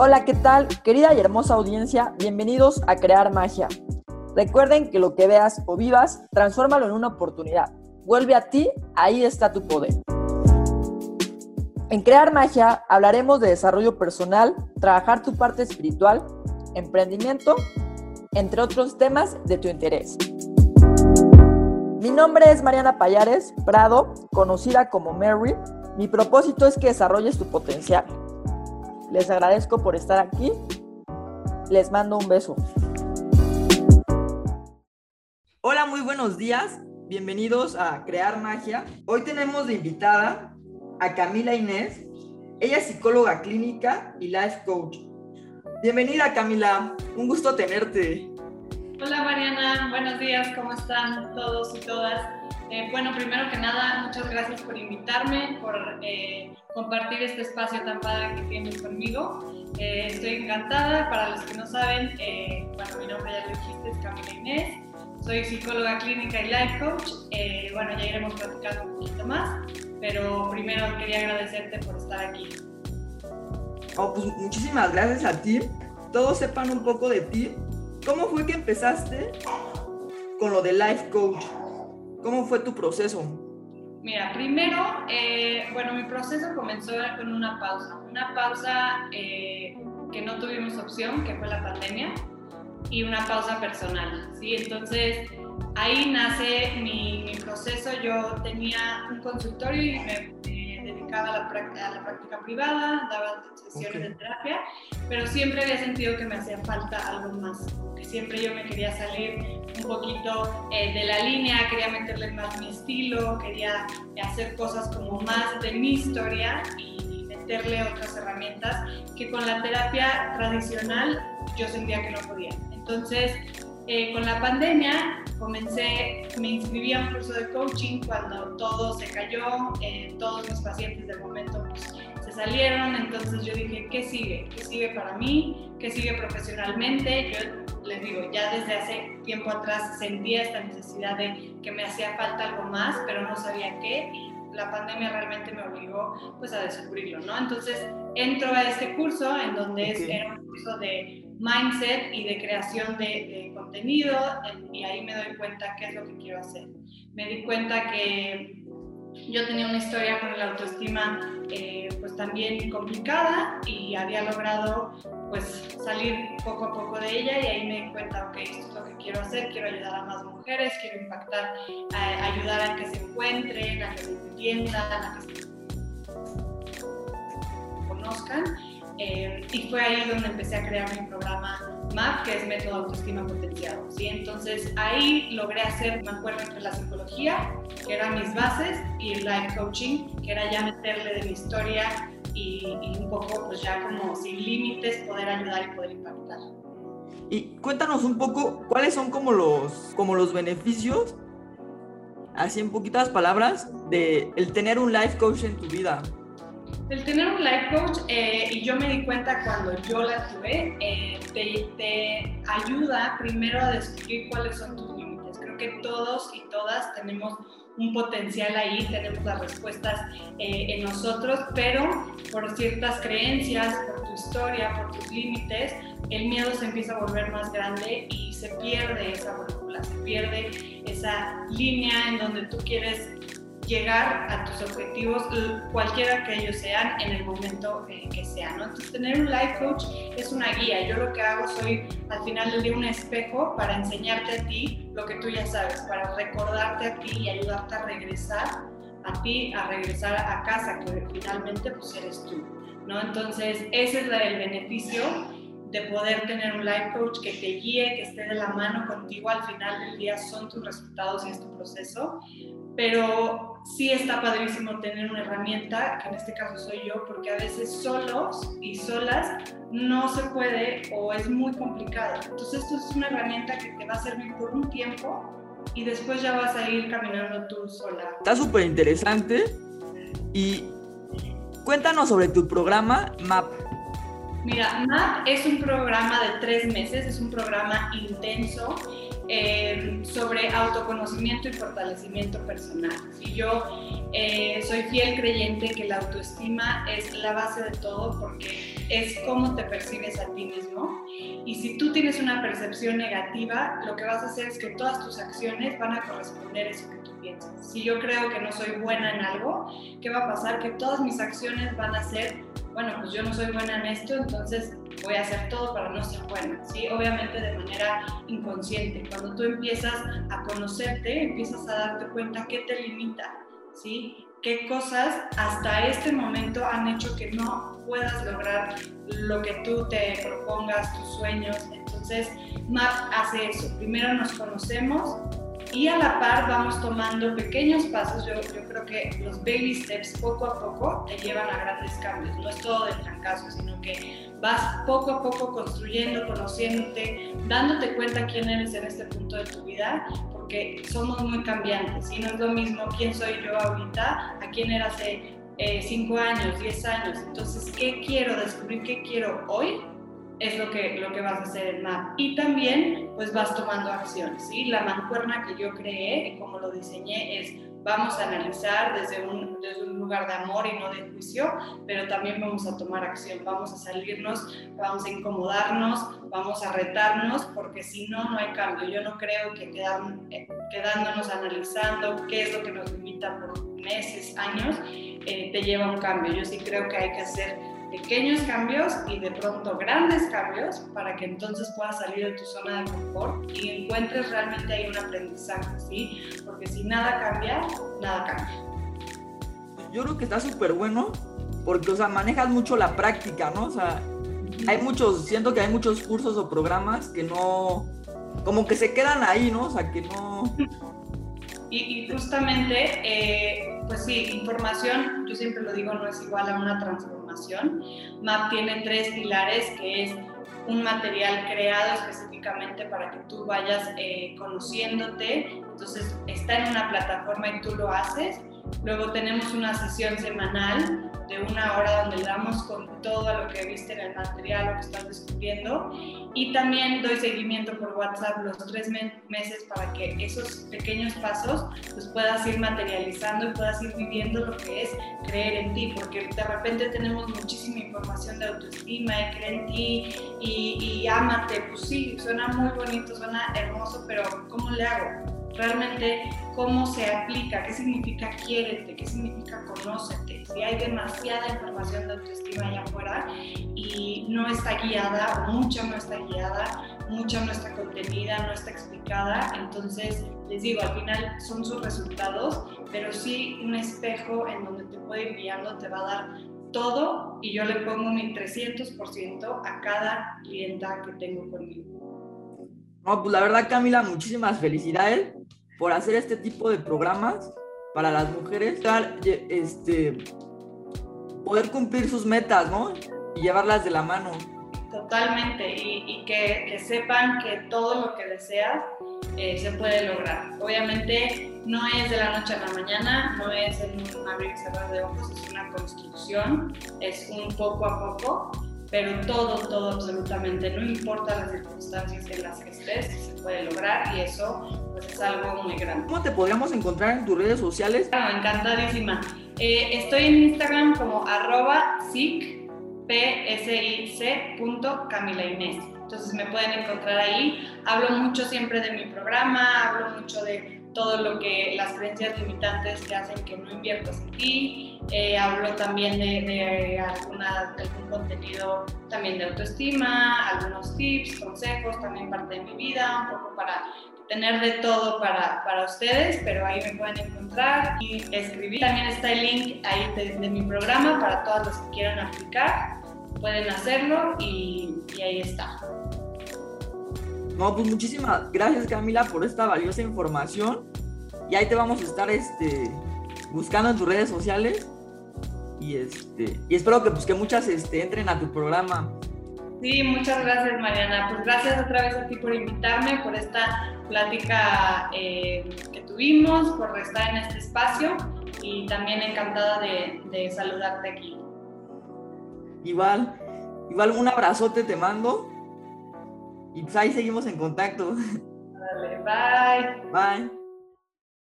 Hola, ¿qué tal? Querida y hermosa audiencia, bienvenidos a Crear Magia. Recuerden que lo que veas o vivas, transfórmalo en una oportunidad. Vuelve a ti, ahí está tu poder. En Crear Magia hablaremos de desarrollo personal, trabajar tu parte espiritual, emprendimiento, entre otros temas de tu interés. Mi nombre es Mariana Payares Prado, conocida como Mary. Mi propósito es que desarrolles tu potencial. Les agradezco por estar aquí. Les mando un beso. Hola, muy buenos días. Bienvenidos a Crear Magia. Hoy tenemos de invitada a Camila Inés. Ella es psicóloga clínica y life coach. Bienvenida Camila, un gusto tenerte. Hola Mariana, buenos días, ¿cómo están todos y todas? Eh, bueno, primero que nada, muchas gracias por invitarme, por eh, compartir este espacio tan padre que tienes conmigo. Eh, estoy encantada, para los que no saben, bueno, mi nombre ya lo dijiste, es Camila Inés, soy psicóloga clínica y life coach. bueno, ya iremos platicando un poquito más, pero primero quería agradecerte por estar aquí. Oh, pues muchísimas gracias a ti. Todos sepan un poco de ti ¿Cómo fue que empezaste con lo de life coach? ¿Cómo fue tu proceso? Mira, primero, eh, bueno, mi proceso comenzó con una pausa, una pausa eh, que no tuvimos opción, que fue la pandemia, y una pausa personal, ¿sí? Entonces, ahí nace mi, mi proceso. Yo tenía un consultorio y me dedicaba a la, práctica, a la práctica privada, daba sesiones de terapia, pero siempre había sentido que me hacía falta algo más, que siempre yo me quería salir un poquito eh, de la línea, quería meterle más mi estilo, quería hacer cosas como más de mi historia y meterle otras herramientas que con la terapia tradicional yo sentía que no podía. Entonces, eh, con la pandemia comencé, me inscribí a un curso de coaching cuando todo se cayó, eh, todos mis pacientes del momento pues, se salieron, entonces yo dije, ¿qué sigue? ¿Qué sigue para mí? ¿Qué sigue profesionalmente? Yo les digo, ya desde hace tiempo atrás sentía esta necesidad de que me hacía falta algo más, pero no sabía qué y la pandemia realmente me obligó pues a descubrirlo, ¿no? Entonces entro a este curso en donde es, era un curso de mindset y de creación de, contenido y ahí me doy cuenta qué es lo que quiero hacer. Me di cuenta que yo tenía una historia con la autoestima eh, pues también complicada y había logrado pues salir poco a poco de ella y ahí me di cuenta, ok, esto es lo que quiero hacer, quiero ayudar a más mujeres, quiero impactar, ayudar a que se encuentren, a que se entiendan, a que se conozcan eh, y fue ahí donde empecé a crear mi programa MAP, que es Método Autoestima Potenciado. ¿sí? Entonces ahí logré hacer un acuerdo entre la psicología, que eran mis bases, y life coaching, que era ya meterle de mi historia y, un poco, pues ya como sin límites, poder ayudar y poder impactar. Y cuéntanos un poco cuáles son como los, como los beneficios, así en poquitas palabras, de el tener un life coach en tu vida. El tener un life coach, eh, y yo me di cuenta cuando yo la tuve, eh, te, ayuda primero a descubrir cuáles son tus límites. Creo que todos y todas tenemos un potencial ahí, tenemos las respuestas eh, en nosotros, pero por ciertas creencias, por tu historia, por tus límites, el miedo se empieza a volver más grande y se pierde esa brújula, se pierde esa línea en donde tú quieres llegar a tus objetivos, cualquiera que ellos sean, en el momento que sean. ¿no? Entonces, tener un life coach es una guía. Yo lo que hago soy, al final de un espejo para enseñarte a ti lo que tú ya sabes, para recordarte a ti y ayudarte a regresar a ti, a regresar a casa, que finalmente pues eres tú. ¿no? Entonces, ese es el beneficio de poder tener un life coach que te guíe, que esté de la mano contigo al final del día son tus resultados y es tu proceso, pero sí está padrísimo tener una herramienta, que en este caso soy yo, porque a veces solos y solas no se puede o es muy complicado. Entonces esto es una herramienta que te va a servir por un tiempo y después ya vas a ir caminando tú sola. Está súper interesante y cuéntanos sobre tu programa MAP. Mira, MAP es un programa de tres meses, es un programa intenso eh, sobre autoconocimiento y fortalecimiento personal. Y yo eh, soy fiel creyente que la autoestima es la base de todo porque es cómo te percibes a ti mismo. Y si tú tienes una percepción negativa, lo que vas a hacer es que todas tus acciones van a corresponder a eso que tú piensas. Si yo creo que no soy buena en algo, ¿qué va a pasar? Que todas mis acciones van a ser, bueno, pues yo no soy buena en esto, entonces voy a hacer todo para no ser buena, ¿sí? Obviamente de manera inconsciente. Cuando tú empiezas a conocerte, empiezas a darte cuenta qué te limita, ¿sí? qué cosas hasta este momento han hecho que no puedas lograr lo que tú te propongas, tus sueños. Entonces, MAP hace eso. Primero nos conocemos y a la par vamos tomando pequeños pasos. Yo, creo que los baby steps poco a poco te llevan a grandes cambios. No es todo del fracaso, sino que vas poco a poco construyendo, conociéndote, dándote cuenta quién eres en este punto de tu vida, porque somos muy cambiantes y no es lo mismo quién soy yo ahorita a quién era hace 5 eh, años, 10 años. Entonces, ¿qué quiero descubrir? ¿Qué quiero hoy? Es lo que, lo que vas a hacer en MAP. Y también, pues vas tomando acciones. ¿sí? La mancuerna que yo creé, como lo diseñé, es vamos a analizar desde un, desde un lugar de amor y no de juicio, pero también vamos a tomar acción, vamos a salirnos, vamos a incomodarnos, vamos a retarnos, porque si no, no hay cambio. Yo no creo que eh, quedándonos analizando qué es lo que nos limita por meses, años, eh, te lleva a un cambio. Yo sí creo que hay que hacer pequeños cambios y de pronto grandes cambios para que entonces puedas salir de tu zona de confort y encuentres realmente ahí un aprendizaje, ¿sí? Porque si nada cambia, nada cambia. Yo creo que está súper bueno porque, o sea, manejas mucho la práctica, ¿no? O sea, hay muchos, siento que hay muchos cursos o programas que no, como que se quedan ahí, ¿no? O sea, que no... Y, justamente, eh, pues sí, información, yo siempre lo digo, no es igual a una transformación. MAP tiene tres pilares, que es un material creado específicamente para que tú vayas eh, conociéndote. Entonces, está en una plataforma y tú lo haces. Luego tenemos una sesión semanal de una hora donde le damos con todo lo que viste en el material, lo que estás descubriendo. Y también doy seguimiento por WhatsApp los tres meses para que esos pequeños pasos pues puedas ir materializando y puedas ir viviendo lo que es creer en ti, porque de repente tenemos muchísima información de autoestima y creer en ti y, y ámate. Pues sí, suena muy bonito, suena hermoso, pero ¿cómo le hago? Realmente cómo se aplica, qué significa quiérete, qué significa conócete. Si hay demasiada información de autoestima allá afuera y no está guiada, o mucha no está guiada, mucha no está contenida, no está explicada, entonces les digo, al final son sus resultados, pero sí un espejo en donde te puede ir guiando, te va a dar todo y yo le pongo mi 300% a cada clienta que tengo conmigo. Pues la verdad, Camila, muchísimas felicidades por hacer este tipo de programas para las mujeres, este, poder cumplir sus metas, ¿no? Y llevarlas de la mano. Totalmente, y, que, sepan que todo lo que deseas eh, se puede lograr. Obviamente no es de la noche a la mañana, no es un abrir y cerrar de ojos, es una construcción, es un poco a poco, pero todo, todo absolutamente, no importa las circunstancias en las que estés, se puede lograr y eso pues es algo muy grande. ¿Cómo te podríamos encontrar en tus redes sociales? Claro, encantadísima. Eh, estoy en Instagram como arroba sic, Camila Inés. Entonces me pueden encontrar ahí. Hablo mucho siempre de mi programa, hablo mucho de todo lo que las creencias limitantes que hacen que no inviertas en ti. Eh, hablo también de, alguna, algún contenido también de autoestima, algunos tips, consejos, también parte de mi vida, un poco para tener de todo para, para ustedes, pero ahí me pueden encontrar y escribir. También está el link ahí de, mi programa para todos los que quieran aplicar. Pueden hacerlo y, y ahí está. No, pues muchísimas gracias Camila por esta valiosa información. Y ahí te vamos a estar este, buscando en tus redes sociales. Y este, y espero que pues que muchas este, entren a tu programa. Sí, muchas gracias Mariana. Pues gracias otra vez a ti por invitarme, por esta plática eh, que tuvimos, por estar en este espacio y también encantada de, de saludarte aquí. Igual, igual un abrazote te mando y pues ahí seguimos en contacto. Dale, bye. Bye.